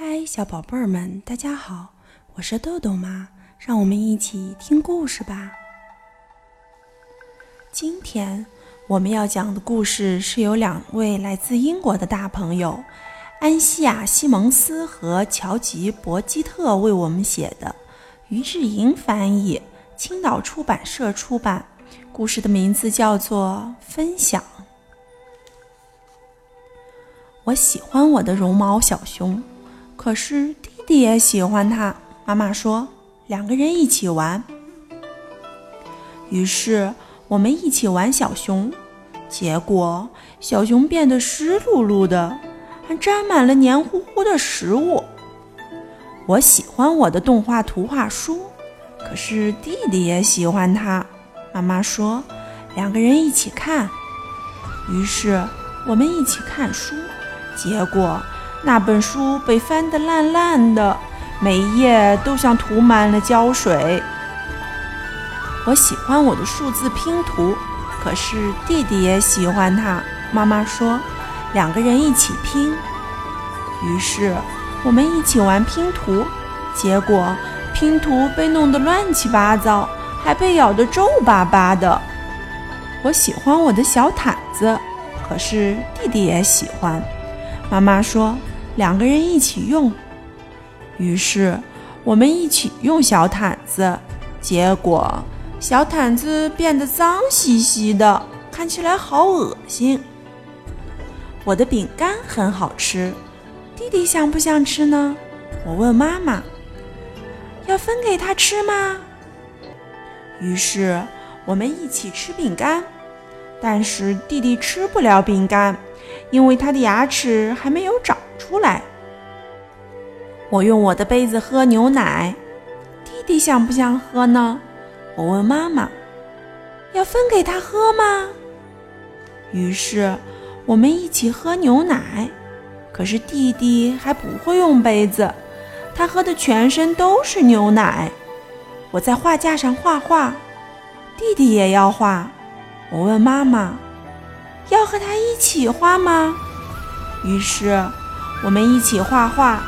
嗨，小宝贝儿们，大家好，我是豆豆妈，让我们一起听故事吧。今天我们要讲的故事是由两位来自英国的大朋友安西亚·西蒙斯和乔吉·博基特为我们写的，于志莹翻译，青岛出版社出版。故事的名字叫做《分享》。我喜欢我的绒毛小熊，可是弟弟也喜欢它。妈妈说，两个人一起玩。于是我们一起玩小熊，结果小熊变得湿漉漉的，还沾满了黏糊糊的食物。我喜欢我的动画图画书，可是弟弟也喜欢它。妈妈说：“两个人一起看。”于是我们一起看书，结果那本书被翻得烂烂的，每一页都像涂满了胶水。我喜欢我的数字拼图，可是弟弟也喜欢它。妈妈说：“两个人一起拼。”于是我们一起玩拼图，结果拼图被弄得乱七八糟。还被咬得皱巴巴的。我喜欢我的小毯子，可是弟弟也喜欢。妈妈说两个人一起用，于是我们一起用小毯子，结果小毯子变得脏兮兮的，看起来好恶心。我的饼干很好吃，弟弟想不想吃呢？我问妈妈，要分给他吃吗？于是我们一起吃饼干，但是弟弟吃不了饼干，因为他的牙齿还没有长出来。我用我的杯子喝牛奶，弟弟想不想喝呢？我问妈妈：“要分给他喝吗？”于是我们一起喝牛奶，可是弟弟还不会用杯子，他喝的全身都是牛奶。我在画架上画画，弟弟也要画。我问妈妈：“要和他一起画吗？”于是我们一起画画。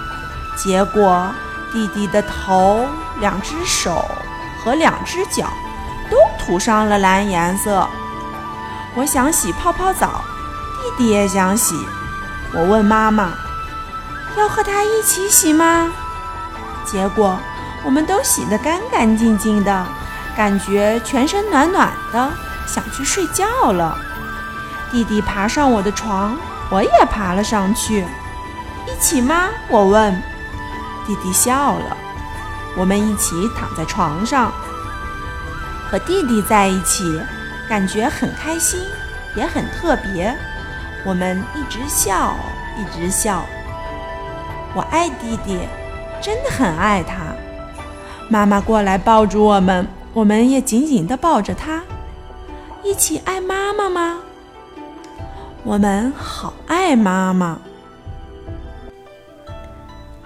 结果弟弟的头、两只手和两只脚都涂上了蓝颜色。我想洗泡泡澡，弟弟也想洗。我问妈妈：“要和他一起洗吗？”结果。我们都洗得干干净净的，感觉全身暖暖的，想去睡觉了。弟弟爬上我的床，我也爬了上去。一起吗？我问。弟弟笑了。我们一起躺在床上，和弟弟在一起，感觉很开心，也很特别。我们一直笑，一直笑。我爱弟弟，真的很爱他。妈妈过来抱住我们，我们也紧紧地抱着他，一起爱妈妈吗？我们好爱妈妈。